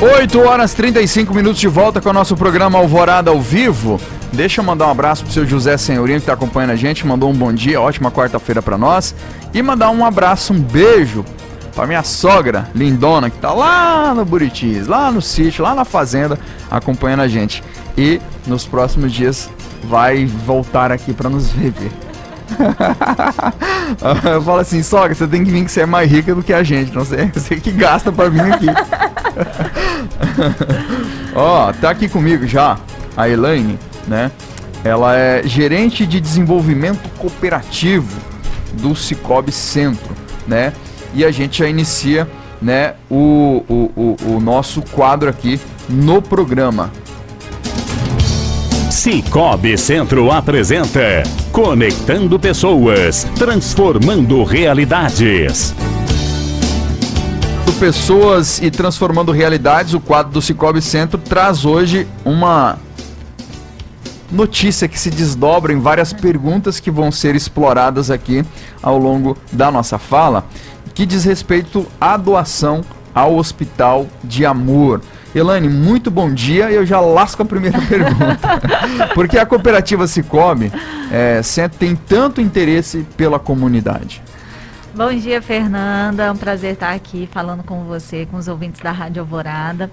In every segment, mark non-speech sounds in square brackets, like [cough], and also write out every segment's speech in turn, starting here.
8 horas 35 minutos de volta com o nosso programa Alvorada ao vivo. Deixa eu mandar um abraço pro seu José Senhorinho que está acompanhando a gente, mandou um bom dia, ótima quarta-feira para nós. E mandar um abraço, um beijo para minha sogra, lindona, que tá lá no Buritis, lá no sítio, lá na fazenda, acompanhando a gente. E nos próximos dias vai voltar aqui para nos rever. [laughs] eu falo assim, sogra, você tem que vir que você é mais rica do que a gente, não sei, você que gasta para vir aqui. [laughs] Ó, oh, tá aqui comigo já a Elaine, né? Ela é gerente de desenvolvimento cooperativo do Cicobi Centro, né? E a gente já inicia, né, o, o, o, o nosso quadro aqui no programa. Cicobi Centro apresenta Conectando Pessoas, Transformando Realidades. Pessoas e Transformando Realidades, o quadro do Cicobi Centro traz hoje uma notícia que se desdobra em várias perguntas que vão ser exploradas aqui ao longo da nossa fala, que diz respeito à doação ao Hospital de Amor. Elane, muito bom dia. Eu já lasco a primeira [laughs] pergunta. Porque a cooperativa Cicobi é, tem tanto interesse pela comunidade? Bom dia, Fernanda. É um prazer estar aqui falando com você, com os ouvintes da Rádio Alvorada.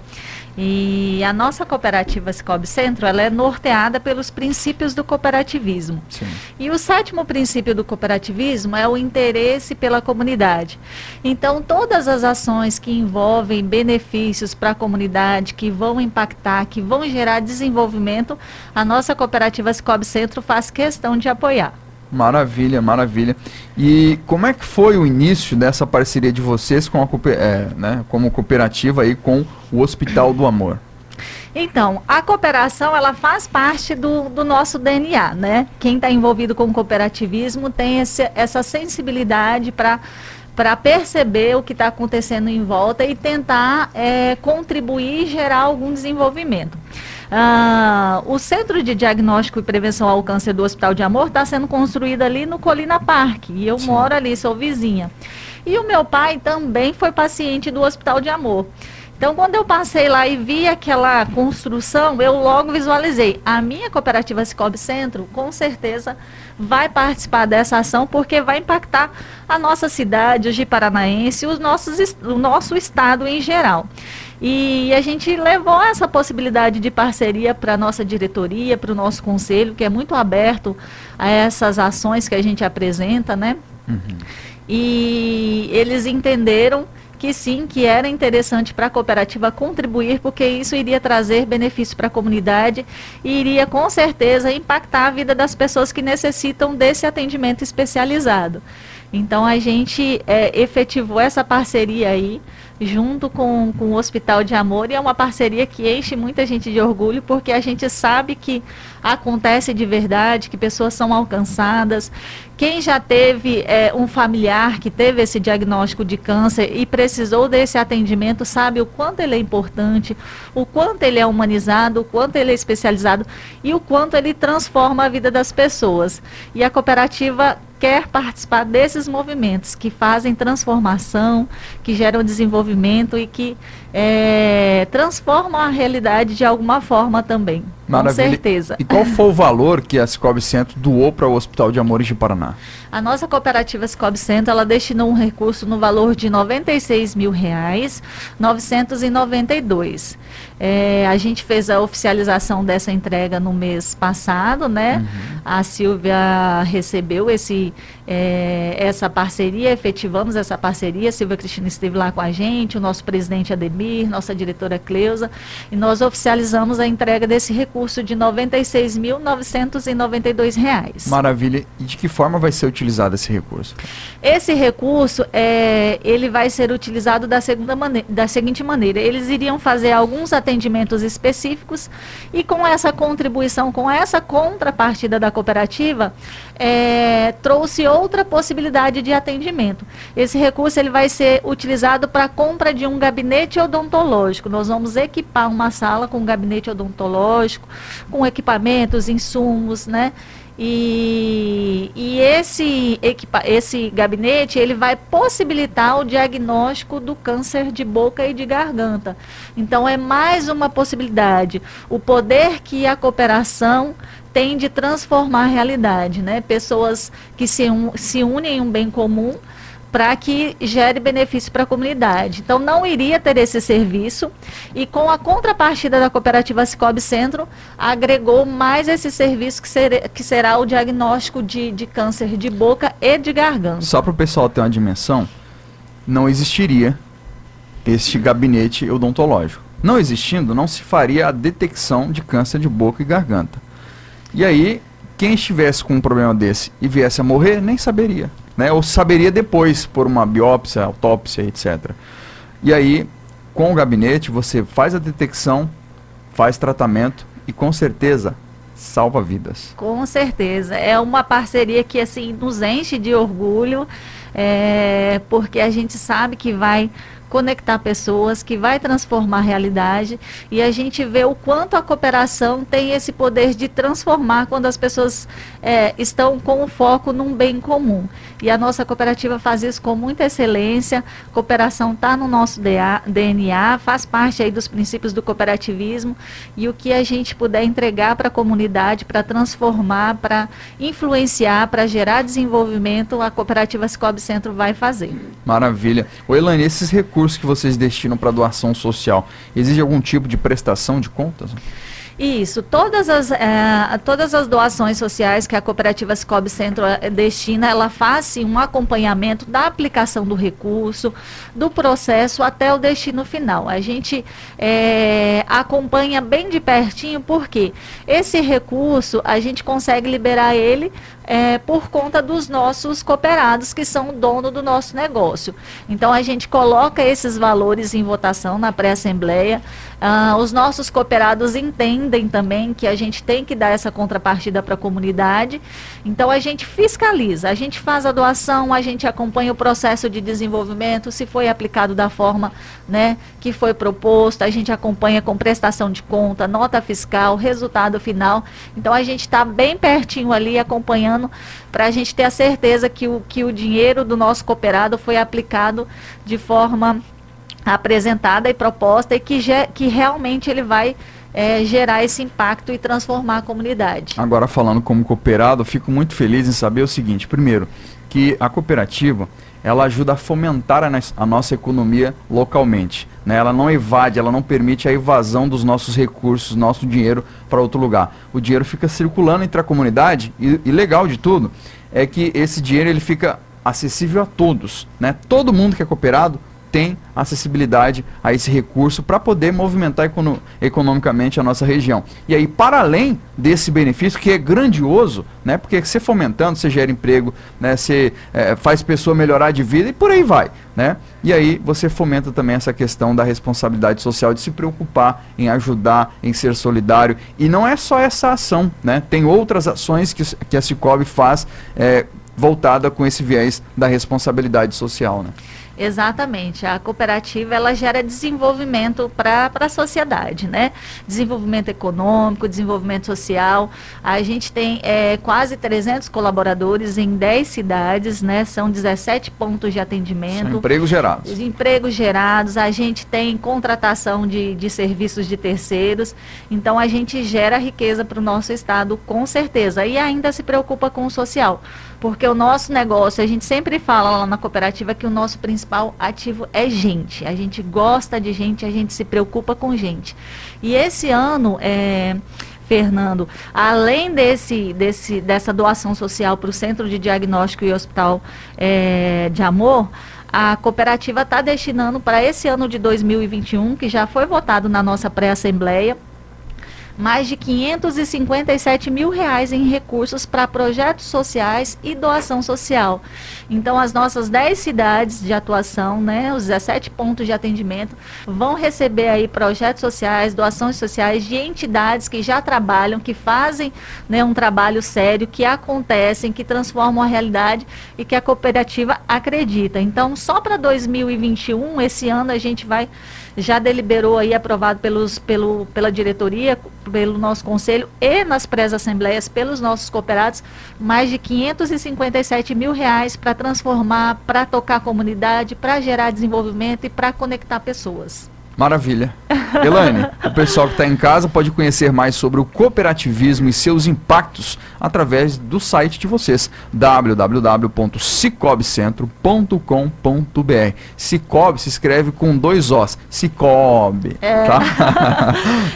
E a nossa cooperativa Cicobi Centro, ela é norteada pelos princípios do cooperativismo. Sim. E o sétimo princípio do cooperativismo é o interesse pela comunidade. Então, todas as ações que envolvem benefícios para a comunidade, que vão impactar, que vão gerar desenvolvimento, a nossa cooperativa Cicobi Centro faz questão de apoiar. Maravilha, maravilha. E como é que foi o início dessa parceria de vocês com a, é, né, como cooperativa aí com o Hospital do Amor? Então, a cooperação ela faz parte do, do nosso DNA, né? Quem está envolvido com cooperativismo tem esse, essa sensibilidade para para perceber o que está acontecendo em volta e tentar é, contribuir e gerar algum desenvolvimento. Ah, o Centro de Diagnóstico e Prevenção ao Câncer do Hospital de Amor está sendo construído ali no Colina Parque. E eu Sim. moro ali, sou vizinha. E o meu pai também foi paciente do Hospital de Amor. Então, quando eu passei lá e vi aquela construção, eu logo visualizei. A minha cooperativa Cicobi Centro, com certeza, vai participar dessa ação, porque vai impactar a nossa cidade, os de Paranaense, os nossos, o nosso estado em geral. E a gente levou essa possibilidade de parceria para a nossa diretoria, para o nosso conselho, que é muito aberto a essas ações que a gente apresenta, né? Uhum. E eles entenderam que sim, que era interessante para a cooperativa contribuir, porque isso iria trazer benefício para a comunidade e iria com certeza impactar a vida das pessoas que necessitam desse atendimento especializado. Então a gente é, efetivou essa parceria aí junto com, com o Hospital de Amor e é uma parceria que enche muita gente de orgulho porque a gente sabe que acontece de verdade, que pessoas são alcançadas. Quem já teve é, um familiar que teve esse diagnóstico de câncer e precisou desse atendimento sabe o quanto ele é importante, o quanto ele é humanizado, o quanto ele é especializado e o quanto ele transforma a vida das pessoas. E a cooperativa quer participar desses movimentos que fazem transformação, que geram desenvolvimento e que é, transformam a realidade de alguma forma também. Maravilha. Com certeza. E qual foi o valor que a Cicobi Centro doou para o Hospital de Amores de Paraná? A nossa cooperativa Cicobi Centro, ela destinou um recurso no valor de 96 mil reais, 992. É, a gente fez a oficialização dessa entrega no mês passado, né? Uhum. A Silvia recebeu esse, é, essa parceria, efetivamos essa parceria. A Silvia Cristina esteve lá com a gente, o nosso presidente Ademir, nossa diretora Cleusa, e nós oficializamos a entrega desse recurso de R$ 96.992. Maravilha. E de que forma vai ser utilizado esse recurso? Esse recurso, é, ele vai ser utilizado da, segunda maneira, da seguinte maneira. Eles iriam fazer alguns atendimentos específicos e com essa contribuição, com essa contrapartida da cooperativa, é, trouxe outra possibilidade de atendimento. Esse recurso ele vai ser utilizado para a compra de um gabinete odontológico. Nós vamos equipar uma sala com um gabinete odontológico, com equipamentos, insumos, né? E, e esse, equipa, esse gabinete ele vai possibilitar o diagnóstico do câncer de boca e de garganta. Então é mais uma possibilidade. O poder que a cooperação tem de transformar a realidade, né? Pessoas que se, un, se unem em um bem comum para que gere benefício para a comunidade. Então, não iria ter esse serviço e com a contrapartida da cooperativa Cicobi Centro, agregou mais esse serviço que, ser, que será o diagnóstico de, de câncer de boca e de garganta. Só para o pessoal ter uma dimensão, não existiria este gabinete odontológico. Não existindo, não se faria a detecção de câncer de boca e garganta. E aí, quem estivesse com um problema desse e viesse a morrer, nem saberia né? Ou saberia depois por uma biópsia, autópsia, etc. E aí, com o gabinete, você faz a detecção, faz tratamento e com certeza salva vidas. Com certeza. É uma parceria que assim nos enche de orgulho, é, porque a gente sabe que vai conectar pessoas, que vai transformar a realidade e a gente vê o quanto a cooperação tem esse poder de transformar quando as pessoas é, estão com o foco num bem comum. E a nossa cooperativa faz isso com muita excelência. Cooperação está no nosso DNA, faz parte aí dos princípios do cooperativismo e o que a gente puder entregar para a comunidade, para transformar, para influenciar, para gerar desenvolvimento, a cooperativa Cicobi Centro vai fazer. Maravilha. O Elane, esses recursos recursos que vocês destinam para doação social, exige algum tipo de prestação de contas? Isso, todas as, é, todas as doações sociais que a cooperativa Scob Centro é, destina, ela faz um acompanhamento da aplicação do recurso, do processo até o destino final. A gente é, acompanha bem de pertinho, porque esse recurso a gente consegue liberar ele é, por conta dos nossos cooperados, que são o dono do nosso negócio. Então, a gente coloca esses valores em votação na pré-assembleia. Ah, os nossos cooperados entendem também que a gente tem que dar essa contrapartida para a comunidade. Então, a gente fiscaliza, a gente faz a doação, a gente acompanha o processo de desenvolvimento, se foi aplicado da forma né, que foi proposto, a gente acompanha com prestação de conta, nota fiscal, resultado final. Então, a gente está bem pertinho ali acompanhando para a gente ter a certeza que o, que o dinheiro do nosso cooperado foi aplicado de forma apresentada e proposta e que, que realmente ele vai é, gerar esse impacto e transformar a comunidade. Agora, falando como cooperado, fico muito feliz em saber o seguinte: primeiro, que a cooperativa ela ajuda a fomentar a, a nossa economia localmente. Né? Ela não evade, ela não permite a evasão dos nossos recursos, nosso dinheiro para outro lugar. O dinheiro fica circulando entre a comunidade e, e legal de tudo é que esse dinheiro ele fica acessível a todos. Né? Todo mundo que é cooperado tem acessibilidade a esse recurso para poder movimentar econo economicamente a nossa região. E aí, para além desse benefício, que é grandioso, né, porque você fomentando, você gera emprego, né, você é, faz pessoa melhorar de vida e por aí vai. Né? E aí você fomenta também essa questão da responsabilidade social, de se preocupar em ajudar, em ser solidário. E não é só essa ação, né? tem outras ações que, que a Cicobi faz é, voltada com esse viés da responsabilidade social. Né? Exatamente. A cooperativa ela gera desenvolvimento para a sociedade, né? Desenvolvimento econômico, desenvolvimento social. A gente tem é, quase 300 colaboradores em 10 cidades, né? São 17 pontos de atendimento. São empregos gerados. Empregos gerados. A gente tem contratação de, de serviços de terceiros. Então a gente gera riqueza para o nosso estado, com certeza. E ainda se preocupa com o social porque o nosso negócio, a gente sempre fala lá na cooperativa que o nosso principal ativo é gente. A gente gosta de gente, a gente se preocupa com gente. E esse ano, é, Fernando, além desse, desse, dessa doação social para o Centro de Diagnóstico e Hospital é, de Amor, a cooperativa está destinando para esse ano de 2021, que já foi votado na nossa pré-assembleia, mais de 557 mil reais em recursos para projetos sociais e doação social. Então, as nossas 10 cidades de atuação, né, os 17 pontos de atendimento, vão receber aí projetos sociais, doações sociais de entidades que já trabalham, que fazem né, um trabalho sério, que acontecem, que transformam a realidade e que a cooperativa acredita. Então, só para 2021, esse ano, a gente vai já deliberou aí, aprovado pelos, pelo, pela diretoria, pelo nosso conselho e nas pré-assembleias pelos nossos cooperados, mais de 557 mil reais para transformar, para tocar a comunidade, para gerar desenvolvimento e para conectar pessoas. Maravilha. Elaine, o pessoal que está em casa pode conhecer mais sobre o cooperativismo e seus impactos através do site de vocês, www.cicobcentro.com.br. Cicobi se escreve com dois Os, Cicobi, É. tá?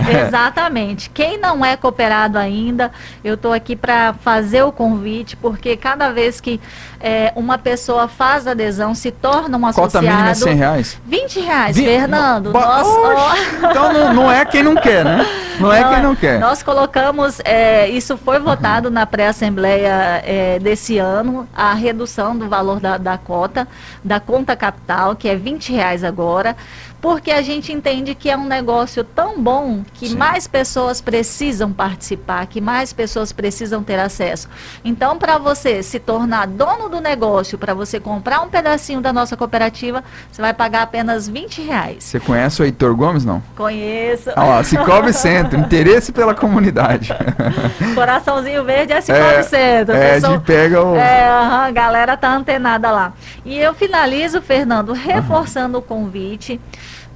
[laughs] Exatamente. Quem não é cooperado ainda, eu estou aqui para fazer o convite, porque cada vez que é, uma pessoa faz adesão, se torna um Cota associado. mínima é 100 reais. 20 reais, Vi- Fernando. Ba- nós, Então não, não é quem não quer, né? Não é quem não quer. Nós colocamos, é, isso foi votado na pré-assembleia é, desse ano, a redução do valor da, da cota, da conta capital, que é 20 reais agora, porque a gente entende que é um negócio tão bom que Sim. mais pessoas precisam participar, que mais pessoas precisam ter acesso. Então, para você se tornar dono do negócio, para você comprar um pedacinho da nossa cooperativa, você vai pagar apenas 20 reais. Você conhece o Heitor Gomes, não? Conheço. Ah lá, [laughs] Cicobi Centro, interesse pela comunidade. [laughs] Coraçãozinho verde é Cicobi Centro. é, Pessoal- de pega o... É, a galera tá antenada lá. E eu finalizo, Fernando, reforçando o convite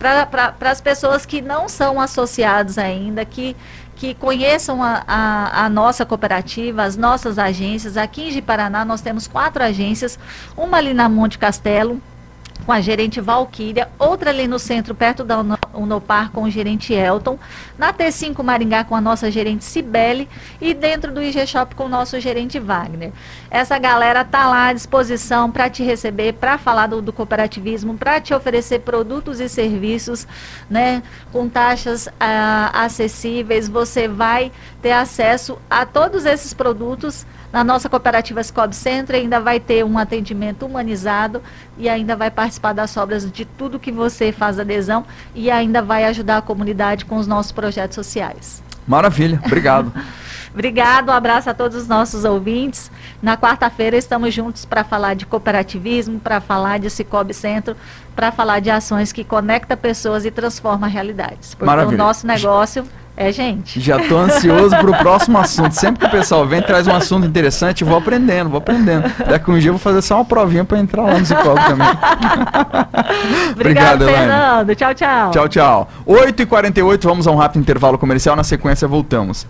para as pessoas que não são associados ainda, que, que conheçam a, a, a nossa cooperativa, as nossas agências. Aqui em Ji-Paraná nós temos quatro agências, uma ali na Monte Castelo, com a gerente Valquíria, outra ali no centro, perto da Unopar, com o gerente Elton, na T5 Maringá, com a nossa gerente Cibele, e dentro do IG Shop, com o nosso gerente Wagner. Essa galera tá lá à disposição para te receber, para falar do, do cooperativismo, para te oferecer produtos e serviços, né, com taxas ah, acessíveis. Você vai ter acesso a todos esses produtos na nossa cooperativa Scob Center, ainda vai ter um atendimento humanizado e ainda vai participar das obras de tudo que você faz adesão e ainda vai ajudar a comunidade com os nossos projetos sociais. Maravilha, obrigado. [laughs] Obrigado, um abraço a todos os nossos ouvintes. Na quarta-feira estamos juntos para falar de cooperativismo, para falar de Cicobi Centro, para falar de ações que conectam pessoas e transformam realidades. Porque Maravilha. o nosso negócio é gente. Já tô ansioso pro próximo assunto. Sempre que o pessoal vem, traz um assunto interessante, vou aprendendo, vou aprendendo. Daqui um dia eu vou fazer só uma provinha para entrar lá no Cicobi também. [laughs] Obrigado, Elaine. Fernando. Tchau, tchau. Tchau, tchau. 8h48, vamos a um rápido intervalo comercial. Na sequência, voltamos.